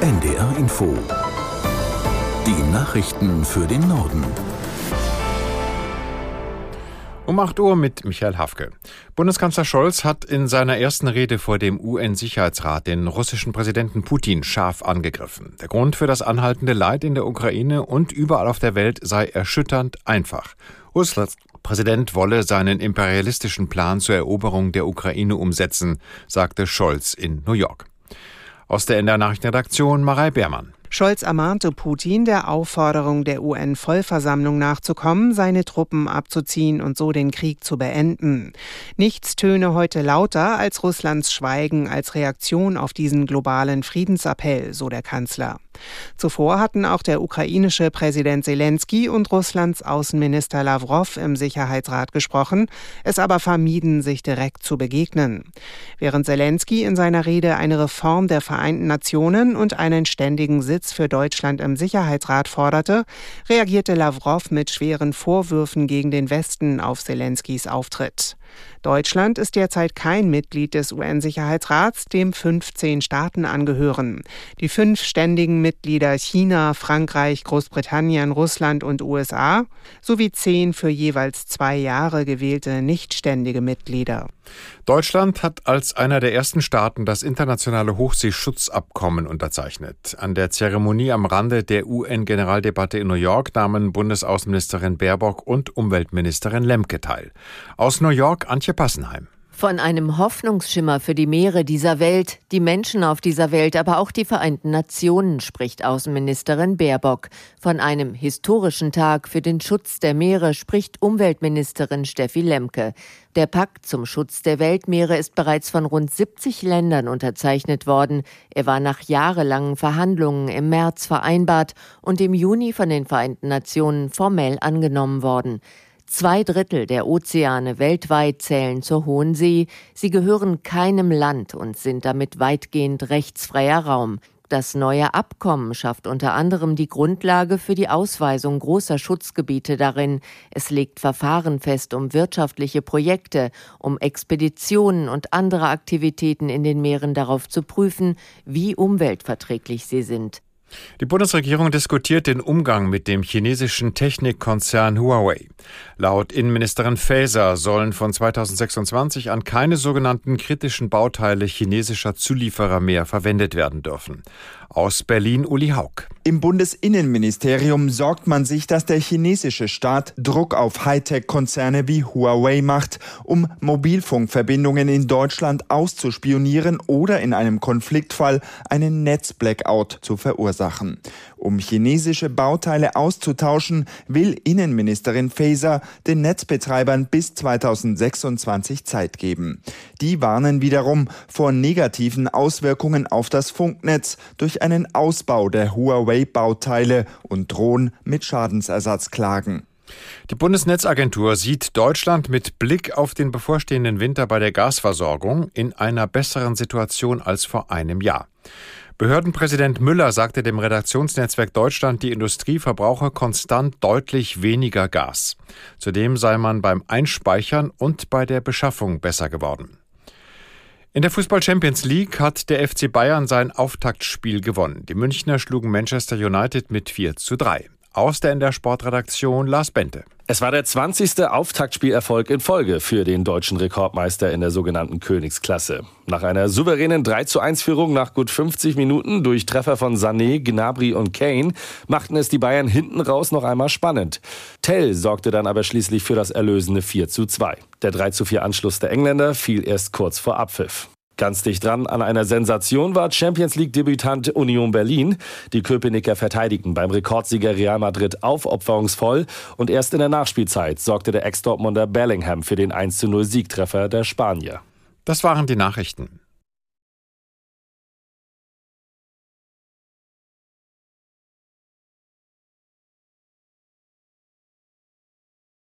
NDR Info. Die Nachrichten für den Norden. Um 8 Uhr mit Michael Hafke. Bundeskanzler Scholz hat in seiner ersten Rede vor dem UN-Sicherheitsrat den russischen Präsidenten Putin scharf angegriffen. Der Grund für das anhaltende Leid in der Ukraine und überall auf der Welt sei erschütternd einfach. Russlands Präsident wolle seinen imperialistischen Plan zur Eroberung der Ukraine umsetzen, sagte Scholz in New York. Aus der NDR Nachrichtenredaktion Marei Beermann. Scholz ermahnte Putin, der Aufforderung der UN-Vollversammlung nachzukommen, seine Truppen abzuziehen und so den Krieg zu beenden. Nichts töne heute lauter als Russlands Schweigen als Reaktion auf diesen globalen Friedensappell, so der Kanzler. Zuvor hatten auch der ukrainische Präsident Zelensky und Russlands Außenminister Lavrov im Sicherheitsrat gesprochen, es aber vermieden, sich direkt zu begegnen. Während Zelensky in seiner Rede eine Reform der Vereinten Nationen und einen ständigen Sitz Sitz für Deutschland im Sicherheitsrat forderte, reagierte Lavrov mit schweren Vorwürfen gegen den Westen auf Zelenskys Auftritt. Deutschland ist derzeit kein Mitglied des UN-Sicherheitsrats, dem 15 Staaten angehören. Die fünf ständigen Mitglieder China, Frankreich, Großbritannien, Russland und USA sowie zehn für jeweils zwei Jahre gewählte nichtständige Mitglieder. Deutschland hat als einer der ersten Staaten das internationale Hochseeschutzabkommen unterzeichnet. An der Zeremonie am Rande der UN-Generaldebatte in New York nahmen Bundesaußenministerin Baerbock und Umweltministerin Lemke teil. Aus New York Antje Passenheim. Von einem Hoffnungsschimmer für die Meere dieser Welt, die Menschen auf dieser Welt, aber auch die Vereinten Nationen, spricht Außenministerin Baerbock. Von einem historischen Tag für den Schutz der Meere spricht Umweltministerin Steffi Lemke. Der Pakt zum Schutz der Weltmeere ist bereits von rund 70 Ländern unterzeichnet worden. Er war nach jahrelangen Verhandlungen im März vereinbart und im Juni von den Vereinten Nationen formell angenommen worden. Zwei Drittel der Ozeane weltweit zählen zur Hohen See. Sie gehören keinem Land und sind damit weitgehend rechtsfreier Raum. Das neue Abkommen schafft unter anderem die Grundlage für die Ausweisung großer Schutzgebiete darin. Es legt Verfahren fest, um wirtschaftliche Projekte, um Expeditionen und andere Aktivitäten in den Meeren darauf zu prüfen, wie umweltverträglich sie sind. Die Bundesregierung diskutiert den Umgang mit dem chinesischen Technikkonzern Huawei. Laut Innenministerin Faeser sollen von 2026 an keine sogenannten kritischen Bauteile chinesischer Zulieferer mehr verwendet werden dürfen. Aus Berlin Uli Haug. Im Bundesinnenministerium sorgt man sich, dass der chinesische Staat Druck auf Hightech-Konzerne wie Huawei macht, um Mobilfunkverbindungen in Deutschland auszuspionieren oder in einem Konfliktfall einen Netzblackout zu verursachen. Um chinesische Bauteile auszutauschen, will Innenministerin Faeser den Netzbetreibern bis 2026 Zeit geben. Die warnen wiederum vor negativen Auswirkungen auf das Funknetz durch einen Ausbau der Huawei-Bauteile und drohen mit Schadensersatzklagen. Die Bundesnetzagentur sieht Deutschland mit Blick auf den bevorstehenden Winter bei der Gasversorgung in einer besseren Situation als vor einem Jahr. Behördenpräsident Müller sagte dem Redaktionsnetzwerk Deutschland, die Industrie verbrauche konstant deutlich weniger Gas. Zudem sei man beim Einspeichern und bei der Beschaffung besser geworden. In der Fußball Champions League hat der FC Bayern sein Auftaktspiel gewonnen. Die Münchner schlugen Manchester United mit 4 zu 3. Aus der in der Sportredaktion Lars Bente. Es war der 20. Auftaktspielerfolg in Folge für den deutschen Rekordmeister in der sogenannten Königsklasse. Nach einer souveränen 3 zu 1 Führung nach gut 50 Minuten durch Treffer von Sané, Gnabry und Kane machten es die Bayern hinten raus noch einmal spannend. Tell sorgte dann aber schließlich für das erlösende 4 zu 2. Der 3 zu 4 Anschluss der Engländer fiel erst kurz vor Abpfiff. Ganz dicht dran an einer Sensation war Champions League-Debütant Union Berlin. Die Köpenicker verteidigten beim Rekordsieger Real Madrid aufopferungsvoll und erst in der Nachspielzeit sorgte der Ex-Dortmunder Bellingham für den 1-0 Siegtreffer der Spanier. Das waren die Nachrichten.